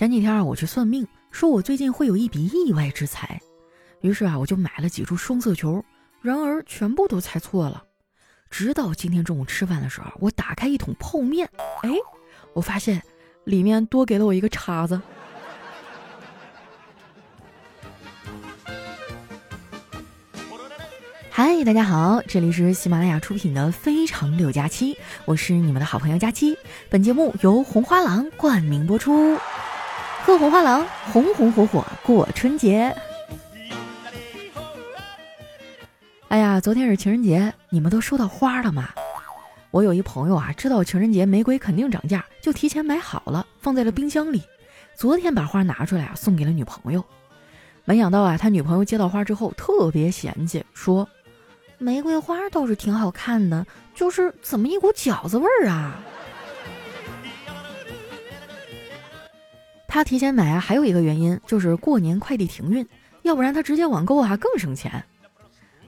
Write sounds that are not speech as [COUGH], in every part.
前几天啊，我去算命，说我最近会有一笔意外之财，于是啊，我就买了几注双色球，然而全部都猜错了。直到今天中午吃饭的时候，我打开一桶泡面，哎，我发现里面多给了我一个叉子。嗨，大家好，这里是喜马拉雅出品的《非常六加七》，我是你们的好朋友佳期。本节目由红花郎冠名播出，喝红花郎，红红火火过春节。哎呀，昨天是情人节，你们都收到花了吗？我有一朋友啊，知道情人节玫瑰肯定涨价，就提前买好了，放在了冰箱里。昨天把花拿出来啊，送给了女朋友。没想到啊，他女朋友接到花之后特别嫌弃，说。玫瑰花倒是挺好看的，就是怎么一股饺子味儿啊！他提前买啊，还有一个原因就是过年快递停运，要不然他直接网购啊更省钱。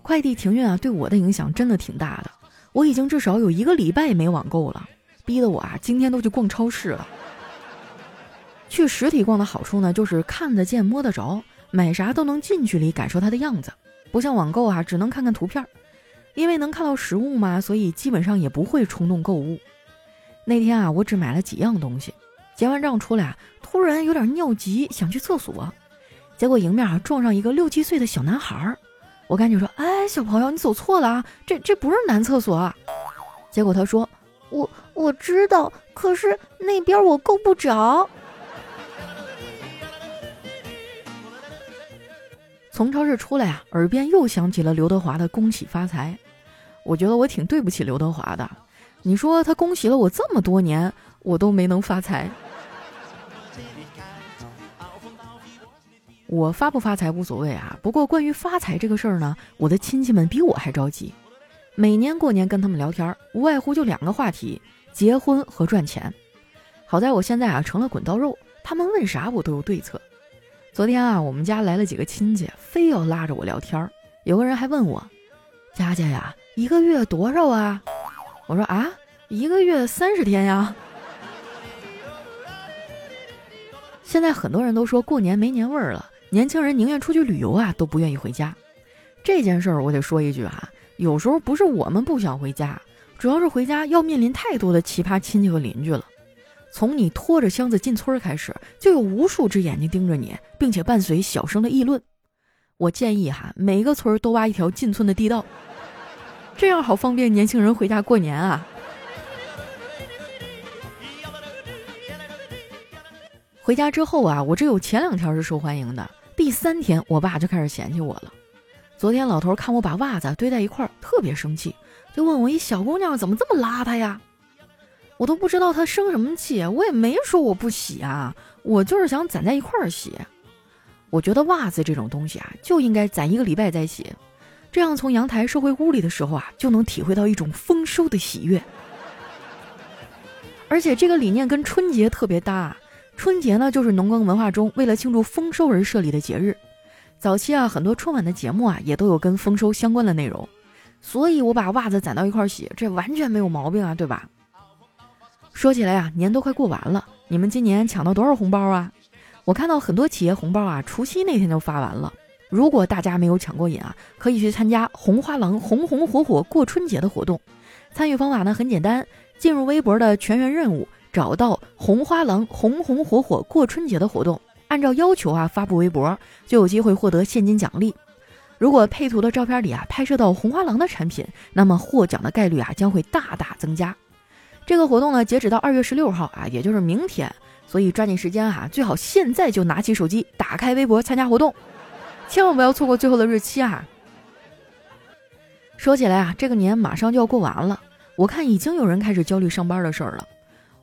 快递停运啊，对我的影响真的挺大的，我已经至少有一个礼拜没网购了，逼得我啊今天都去逛超市了。去实体逛的好处呢，就是看得见摸得着，买啥都能近距离感受它的样子，不像网购啊，只能看看图片。因为能看到实物嘛，所以基本上也不会冲动购物。那天啊，我只买了几样东西，结完账出来啊，突然有点尿急，想去厕所，结果迎面啊撞上一个六七岁的小男孩儿，我赶紧说：“哎，小朋友，你走错了啊，这这不是男厕所。”啊。”结果他说：“我我知道，可是那边我够不着。”从超市出来啊，耳边又响起了刘德华的“恭喜发财”。我觉得我挺对不起刘德华的。你说他恭喜了我这么多年，我都没能发财。我发不发财无所谓啊，不过关于发财这个事儿呢，我的亲戚们比我还着急。每年过年跟他们聊天，无外乎就两个话题：结婚和赚钱。好在我现在啊成了滚刀肉，他们问啥我都有对策。昨天啊，我们家来了几个亲戚，非要拉着我聊天儿。有个人还问我：“佳佳呀，一个月多少啊？”我说：“啊，一个月三十天呀。[LAUGHS] ”现在很多人都说过年没年味儿了，年轻人宁愿出去旅游啊，都不愿意回家。这件事儿我得说一句哈，有时候不是我们不想回家，主要是回家要面临太多的奇葩亲戚和邻居了。从你拖着箱子进村开始，就有无数只眼睛盯着你，并且伴随小声的议论。我建议哈，每个村都挖一条进村的地道，这样好方便年轻人回家过年啊。回家之后啊，我只有前两条是受欢迎的，第三天我爸就开始嫌弃我了。昨天老头看我把袜子堆在一块儿，特别生气，就问我一小姑娘怎么这么邋遢呀？我都不知道他生什么气，我也没说我不洗啊，我就是想攒在一块儿洗。我觉得袜子这种东西啊，就应该攒一个礼拜再洗，这样从阳台收回屋里的时候啊，就能体会到一种丰收的喜悦。而且这个理念跟春节特别搭，春节呢就是农耕文化中为了庆祝丰收而设立的节日。早期啊，很多春晚的节目啊，也都有跟丰收相关的内容，所以我把袜子攒到一块洗，这完全没有毛病啊，对吧？说起来呀，年都快过完了，你们今年抢到多少红包啊？我看到很多企业红包啊，除夕那天就发完了。如果大家没有抢过瘾啊，可以去参加红花郎红红火火过春节的活动。参与方法呢很简单，进入微博的全员任务，找到红花郎红红火火过春节的活动，按照要求啊发布微博，就有机会获得现金奖励。如果配图的照片里啊拍摄到红花郎的产品，那么获奖的概率啊将会大大增加。这个活动呢，截止到二月十六号啊，也就是明天，所以抓紧时间啊，最好现在就拿起手机，打开微博参加活动，千万不要错过最后的日期啊！说起来啊，这个年马上就要过完了，我看已经有人开始焦虑上班的事儿了。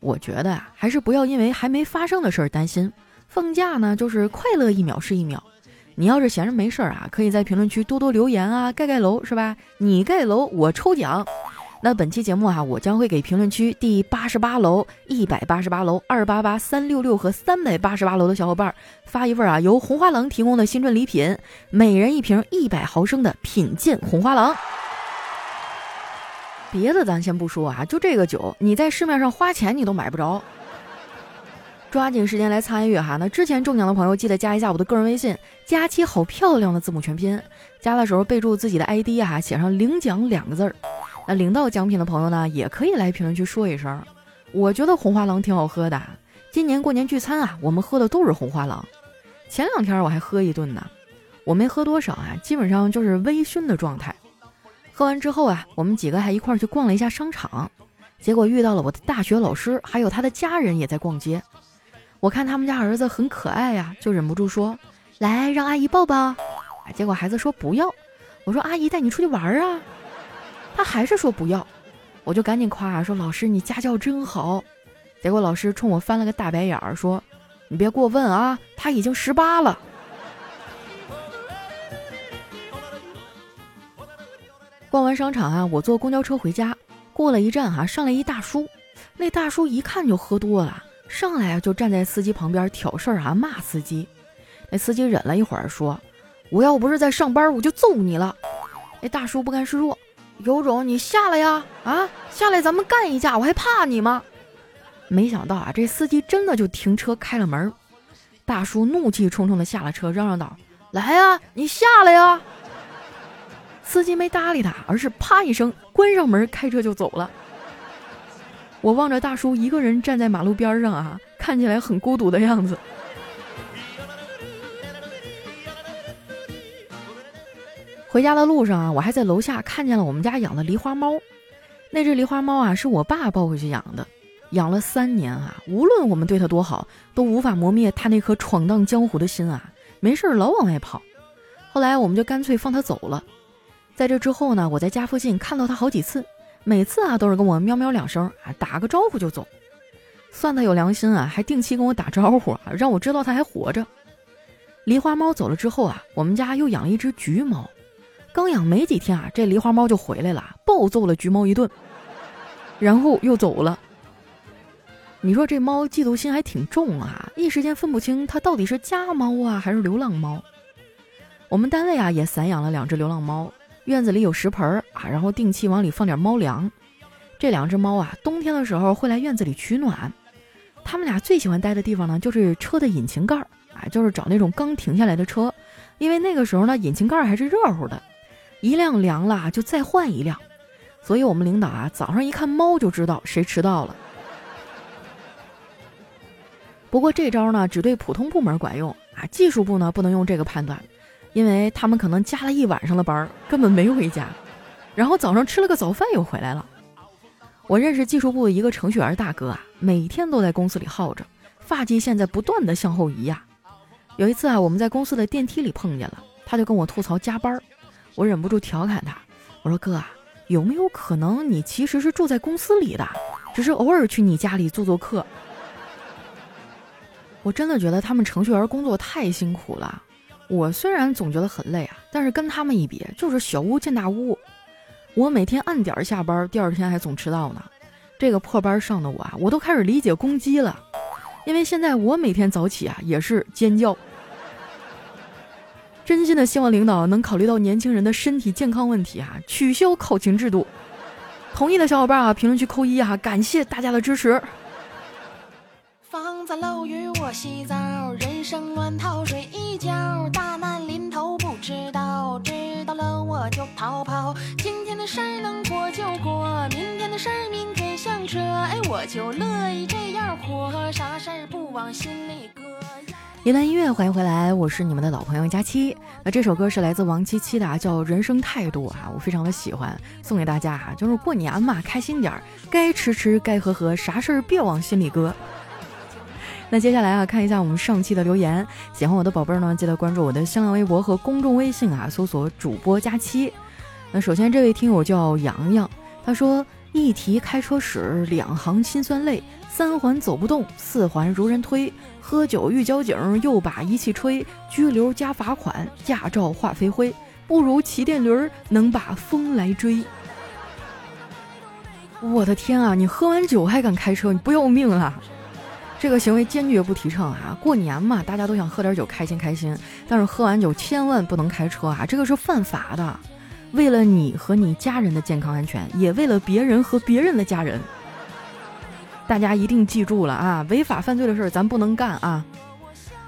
我觉得啊，还是不要因为还没发生的事儿担心。放假呢，就是快乐一秒是一秒。你要是闲着没事儿啊，可以在评论区多多留言啊，盖盖楼是吧？你盖楼，我抽奖。那本期节目啊，我将会给评论区第八十八楼、一百八十八楼、二八八、三六六和三百八十八楼的小伙伴发一份啊由红花郎提供的新春礼品，每人一瓶一百毫升的品鉴红花郎。别的咱先不说啊，就这个酒，你在市面上花钱你都买不着。抓紧时间来参与哈！那之前中奖的朋友记得加一下我的个人微信，佳期好漂亮的字母全拼，加的时候备注自己的 ID 哈，写上领奖两个字儿。那领到奖品的朋友呢，也可以来评论区说一声。我觉得红花郎挺好喝的，今年过年聚餐啊，我们喝的都是红花郎。前两天我还喝一顿呢，我没喝多少啊，基本上就是微醺的状态。喝完之后啊，我们几个还一块儿去逛了一下商场，结果遇到了我的大学老师，还有他的家人也在逛街。我看他们家儿子很可爱呀，就忍不住说：“来，让阿姨抱抱。”结果孩子说不要。我说：“阿姨带你出去玩啊。”他还是说不要。我就赶紧夸啊说：“老师，你家教真好。”结果老师冲我翻了个大白眼儿，说：“你别过分啊，他已经十八了。”逛完商场啊，我坐公交车回家，过了一站哈，上来一大叔，那大叔一看就喝多了，上来啊就站在司机旁边挑事儿啊，骂司机。那司机忍了一会儿说：“我要不是在上班，我就揍你了。”那大叔不甘示弱。有种你下来呀！啊，下来咱们干一架，我还怕你吗？没想到啊，这司机真的就停车开了门。大叔怒气冲冲的下了车，嚷嚷道：“来呀，你下来呀！”司机没搭理他，而是啪一声关上门，开车就走了。我望着大叔一个人站在马路边上啊，看起来很孤独的样子。回家的路上啊，我还在楼下看见了我们家养的狸花猫。那只狸花猫啊，是我爸抱回去养的，养了三年啊，无论我们对它多好，都无法磨灭它那颗闯荡江湖的心啊。没事老往外跑。后来我们就干脆放它走了。在这之后呢，我在家附近看到它好几次，每次啊都是跟我喵喵两声啊，打个招呼就走。算它有良心啊，还定期跟我打招呼啊，让我知道它还活着。狸花猫走了之后啊，我们家又养了一只橘猫。刚养没几天啊，这狸花猫就回来了，暴揍了橘猫一顿，然后又走了。你说这猫嫉妒心还挺重啊，一时间分不清它到底是家猫啊还是流浪猫。我们单位啊也散养了两只流浪猫，院子里有食盆啊，然后定期往里放点猫粮。这两只猫啊，冬天的时候会来院子里取暖。它们俩最喜欢待的地方呢，就是车的引擎盖儿啊，就是找那种刚停下来的车，因为那个时候呢，引擎盖还是热乎的。一辆凉了就再换一辆，所以我们领导啊早上一看猫就知道谁迟到了。不过这招呢只对普通部门管用啊，技术部呢不能用这个判断，因为他们可能加了一晚上的班，根本没回家，然后早上吃了个早饭又回来了。我认识技术部的一个程序员大哥啊，每天都在公司里耗着，发际线在不断的向后移呀。有一次啊，我们在公司的电梯里碰见了，他就跟我吐槽加班。我忍不住调侃他，我说：“哥啊，有没有可能你其实是住在公司里的，只是偶尔去你家里做做客？” [LAUGHS] 我真的觉得他们程序员工作太辛苦了。我虽然总觉得很累啊，但是跟他们一比，就是小巫见大巫。我每天按点下班，第二天还总迟到呢。这个破班上的我啊，我都开始理解公鸡了，因为现在我每天早起啊，也是尖叫。真心的希望领导能考虑到年轻人的身体健康问题啊，取消考勤制度。同意的小伙伴啊，评论区扣一啊，感谢大家的支持。房子漏雨我洗澡，人生乱套睡一觉，大难临头不知道，知道了我就逃跑。今天的事儿能过就过，明天的事儿明天想着，哎，我就乐意这样活，啥事儿不往心里搁。一段音乐，欢迎回来，我是你们的老朋友佳期。那这首歌是来自王七七的，叫《人生态度》啊，我非常的喜欢，送给大家哈。就是过年嘛，开心点儿，该吃吃，该喝喝，啥事儿别往心里搁。那接下来啊，看一下我们上期的留言，喜欢我的宝贝儿呢，记得关注我的新浪微博和公众微信啊，搜索主播佳期。那首先这位听友叫洋洋，他说一提开车史，两行心酸泪。三环走不动，四环如人推。喝酒遇交警，又把仪器吹。拘留加罚款，驾照化飞灰。不如骑电驴儿，能把风来追。我的天啊！你喝完酒还敢开车，你不要命了！这个行为坚决不提倡啊！过年嘛，大家都想喝点酒开心开心，但是喝完酒千万不能开车啊！这个是犯法的。为了你和你家人的健康安全，也为了别人和别人的家人。大家一定记住了啊，违法犯罪的事儿咱不能干啊。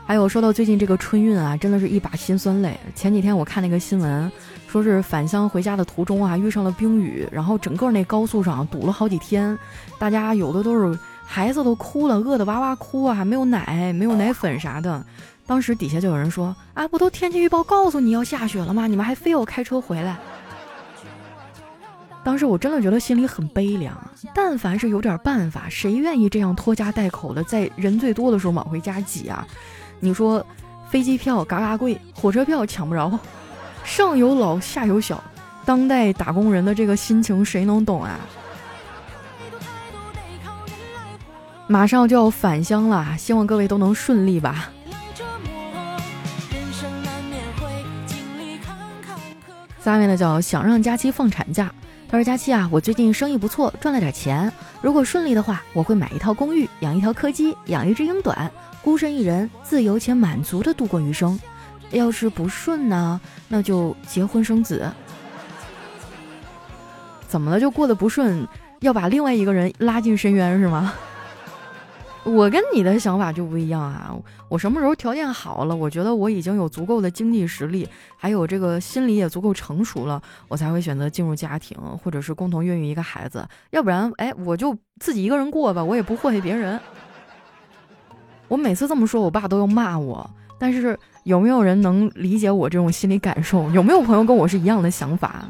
还有说到最近这个春运啊，真的是一把辛酸泪。前几天我看那个新闻，说是返乡回家的途中啊，遇上了冰雨，然后整个那高速上堵了好几天，大家有的都是孩子都哭了，饿得哇哇哭啊，没有奶，没有奶粉啥的。当时底下就有人说啊，不都天气预报告诉你要下雪了吗？你们还非要开车回来？当时我真的觉得心里很悲凉。但凡是有点办法，谁愿意这样拖家带口的在人最多的时候往回家挤啊？你说，飞机票嘎嘎贵，火车票抢不着，上有老下有小，当代打工人的这个心情谁能懂啊？马上就要返乡了，希望各位都能顺利吧。下面呢叫想让佳期放产假，他说佳期啊，我最近生意不错，赚了点钱，如果顺利的话，我会买一套公寓，养一条柯基，养一只英短。孤身一人，自由且满足的度过余生。要是不顺呢，那就结婚生子。怎么了？就过得不顺，要把另外一个人拉进深渊是吗？我跟你的想法就不一样啊！我什么时候条件好了，我觉得我已经有足够的经济实力，还有这个心理也足够成熟了，我才会选择进入家庭，或者是共同孕育一个孩子。要不然，哎，我就自己一个人过吧，我也不祸害别人。我每次这么说，我爸都要骂我。但是有没有人能理解我这种心理感受？有没有朋友跟我是一样的想法？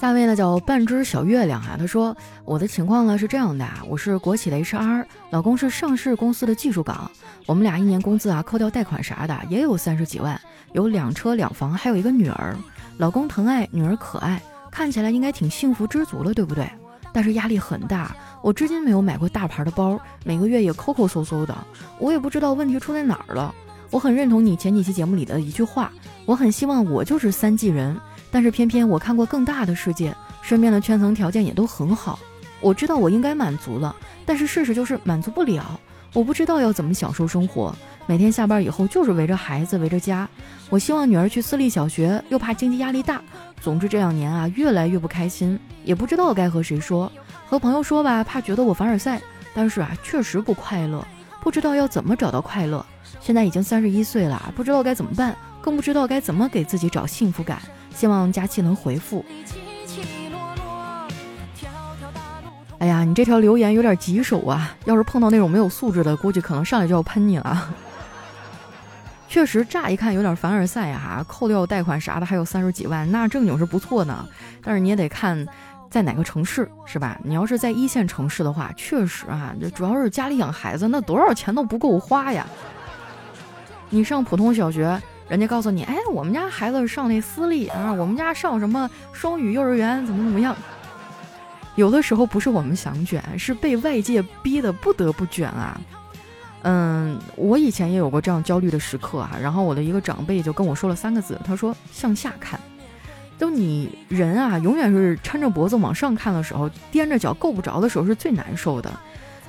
下位呢叫半只小月亮啊，他说我的情况呢是这样的啊，我是国企的 HR，老公是上市公司的技术岗，我们俩一年工资啊扣掉贷款啥的也有三十几万，有两车两房，还有一个女儿，老公疼爱，女儿可爱，看起来应该挺幸福知足了，对不对？但是压力很大，我至今没有买过大牌的包，每个月也抠抠搜搜的，我也不知道问题出在哪儿了。我很认同你前几期节目里的一句话，我很希望我就是三季人，但是偏偏我看过更大的世界，身边的圈层条件也都很好，我知道我应该满足了，但是事实就是满足不了，我不知道要怎么享受生活，每天下班以后就是围着孩子围着家，我希望女儿去私立小学，又怕经济压力大。总之这两年啊，越来越不开心，也不知道该和谁说。和朋友说吧，怕觉得我凡尔赛，但是啊，确实不快乐，不知道要怎么找到快乐。现在已经三十一岁了，不知道该怎么办，更不知道该怎么给自己找幸福感。希望佳期能回复。哎呀，你这条留言有点棘手啊！要是碰到那种没有素质的，估计可能上来就要喷你了。[LAUGHS] 确实，乍一看有点凡尔赛哈，扣掉贷款啥的还有三十几万，那正经是不错呢。但是你也得看在哪个城市，是吧？你要是在一线城市的话，确实啊，这主要是家里养孩子，那多少钱都不够花呀。你上普通小学，人家告诉你，哎，我们家孩子上那私立啊，我们家上什么双语幼儿园，怎么怎么样。有的时候不是我们想卷，是被外界逼得不得不卷啊。嗯，我以前也有过这样焦虑的时刻啊。然后我的一个长辈就跟我说了三个字，他说：“向下看。”就你人啊，永远是抻着脖子往上看的时候，踮着脚够不着的时候是最难受的。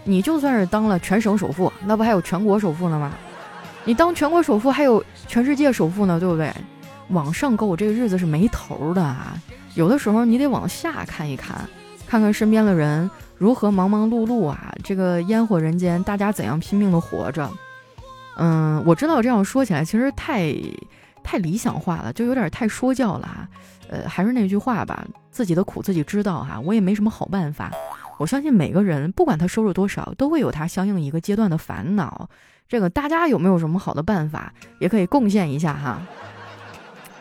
你就算是当了全省首富，那不还有全国首富呢吗？你当全国首富还有全世界首富呢，对不对？往上够，这个日子是没头的啊。有的时候你得往下看一看，看看身边的人。如何忙忙碌碌啊？这个烟火人间，大家怎样拼命的活着？嗯，我知道这样说起来其实太太理想化了，就有点太说教了哈。呃，还是那句话吧，自己的苦自己知道哈。我也没什么好办法。我相信每个人，不管他收入多少，都会有他相应一个阶段的烦恼。这个大家有没有什么好的办法，也可以贡献一下哈。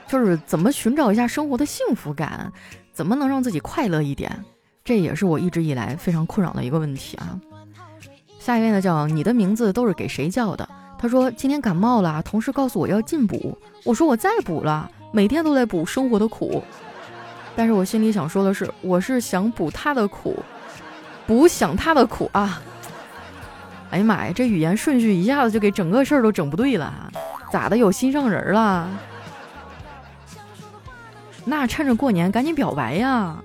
就是怎么寻找一下生活的幸福感，怎么能让自己快乐一点？这也是我一直以来非常困扰的一个问题啊。下一位呢，叫你的名字都是给谁叫的？他说今天感冒了，同事告诉我要进补，我说我再补了，每天都在补生活的苦。但是我心里想说的是，我是想补他的苦，不想他的苦啊。哎呀妈呀，这语言顺序一下子就给整个事儿都整不对了，咋的？有心上人了？那趁着过年赶紧表白呀！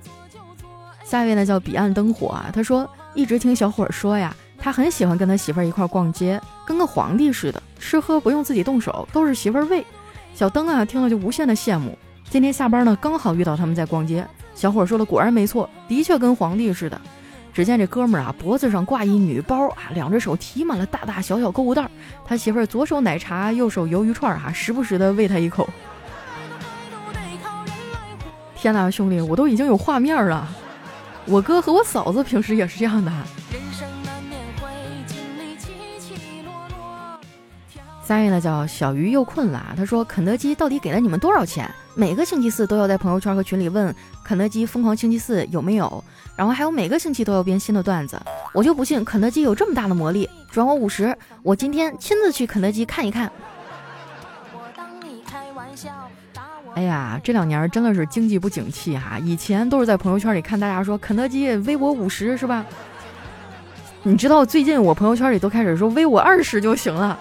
下一位呢叫彼岸灯火啊，他说一直听小伙说呀，他很喜欢跟他媳妇儿一块逛街，跟个皇帝似的，吃喝不用自己动手，都是媳妇儿喂。小灯啊听了就无限的羡慕。今天下班呢，刚好遇到他们在逛街，小伙说的果然没错，的确跟皇帝似的。只见这哥们儿啊，脖子上挂一女包啊，两只手提满了大大小小购物袋。他媳妇儿左手奶茶，右手鱿鱼串，哈，时不时的喂他一口。天哪，兄弟，我都已经有画面了。我哥和我嫂子平时也是这样的。人生三月呢叫小鱼又困了，他说肯德基到底给了你们多少钱？每个星期四都要在朋友圈和群里问肯德基疯狂星期四有没有，然后还有每个星期都要编新的段子。我就不信肯德基有这么大的魔力，转我五十，我今天亲自去肯德基看一看。哎呀，这两年真的是经济不景气哈，以前都是在朋友圈里看大家说肯德基微我五十是吧？你知道最近我朋友圈里都开始说微我二十就行了。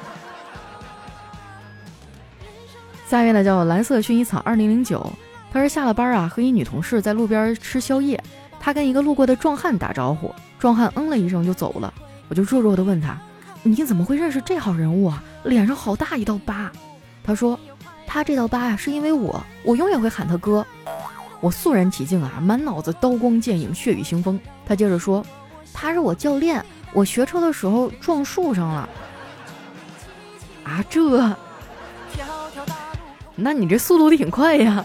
下一位呢叫蓝色薰衣草二零零九，他说下了班啊，和一女同事在路边吃宵夜，他跟一个路过的壮汉打招呼，壮汉嗯了一声就走了，我就弱弱的问他，你怎么会认识这号人物啊？脸上好大一道疤。他说，他这道疤啊是因为我，我永远会喊他哥。我肃然起敬啊，满脑子刀光剑影，血雨腥风。他接着说，他是我教练，我学车的时候撞树上了。啊这。那你这速度挺快呀！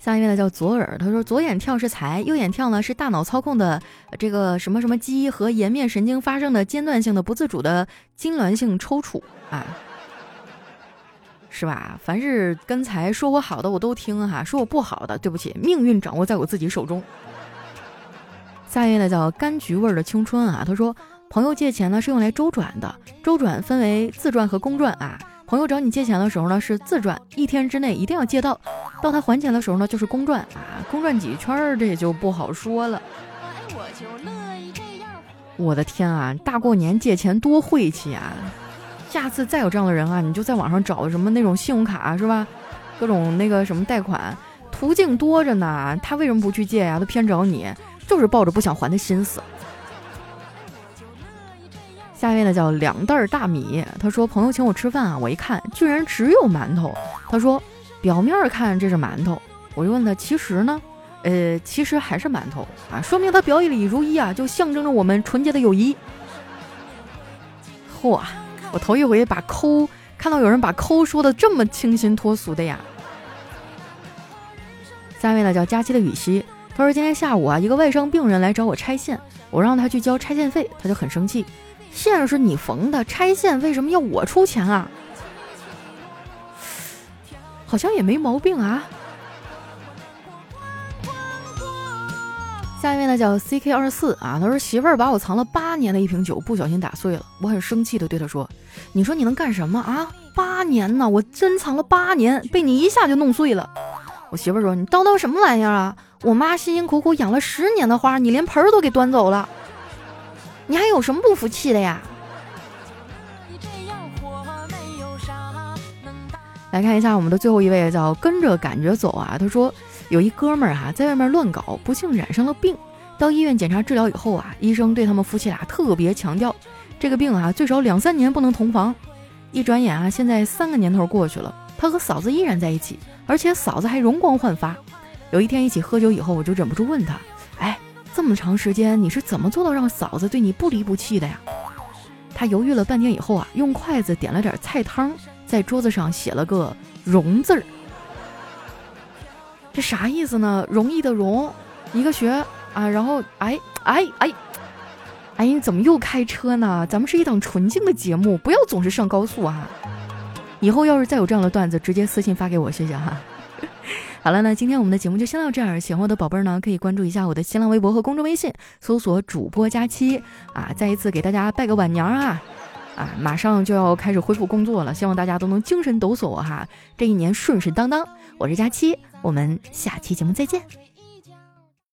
下一位呢叫左耳，他说左眼跳是财，右眼跳呢是大脑操控的这个什么什么肌和颜面神经发生的间断性的不自主的痉挛性抽搐啊，是吧？凡是跟财说我好的我都听哈，说我不好的对不起，命运掌握在我自己手中。下一位呢叫柑橘味的青春啊，他说。朋友借钱呢是用来周转的，周转分为自转和公转啊。朋友找你借钱的时候呢是自转，一天之内一定要借到，到他还钱的时候呢就是公转啊。公转几圈儿这也就不好说了。我的天啊，大过年借钱多晦气啊！下次再有这样的人啊，你就在网上找什么那种信用卡是吧？各种那个什么贷款途径多着呢，他为什么不去借呀？他偏找你，就是抱着不想还的心思。下一位呢叫两袋大米，他说朋友请我吃饭啊，我一看居然只有馒头。他说表面看这是馒头，我就问他其实呢，呃，其实还是馒头啊，说明他表里如一啊，就象征着我们纯洁的友谊。嚯，我头一回把抠看到有人把抠说的这么清新脱俗的呀。下一位呢叫佳期的雨熙，他说今天下午啊，一个外伤病人来找我拆线，我让他去交拆线费，他就很生气。线是你缝的，拆线为什么要我出钱啊？好像也没毛病啊。下一位呢叫 C K 二四啊，他说媳妇儿把我藏了八年的一瓶酒不小心打碎了，我很生气的对他说：“你说你能干什么啊？八年呢，我珍藏了八年，被你一下就弄碎了。”我媳妇儿说：“你叨叨什么玩意儿啊？我妈辛辛苦苦养了十年的花，你连盆儿都给端走了。”你还有什么不服气的呀？来看一下我们的最后一位，叫跟着感觉走啊。他说有一哥们儿哈在外面乱搞，不幸染上了病。到医院检查治疗以后啊，医生对他们夫妻俩特别强调，这个病啊最少两三年不能同房。一转眼啊，现在三个年头过去了，他和嫂子依然在一起，而且嫂子还容光焕发。有一天一起喝酒以后，我就忍不住问他，这么长时间，你是怎么做到让嫂子对你不离不弃的呀？他犹豫了半天以后啊，用筷子点了点菜汤，在桌子上写了个“容”字儿。这啥意思呢？容易的容，一个学啊，然后哎哎哎，哎，你怎么又开车呢？咱们是一档纯净的节目，不要总是上高速啊！以后要是再有这样的段子，直接私信发给我，谢谢哈。好了，那今天我们的节目就先到这儿。喜欢我的宝贝儿呢，可以关注一下我的新浪微博和公众微信，搜索主播佳期啊。再一次给大家拜个晚年啊啊！马上就要开始恢复工作了，希望大家都能精神抖擞哈，这一年顺顺当当。我是佳期，我们下期节目再见。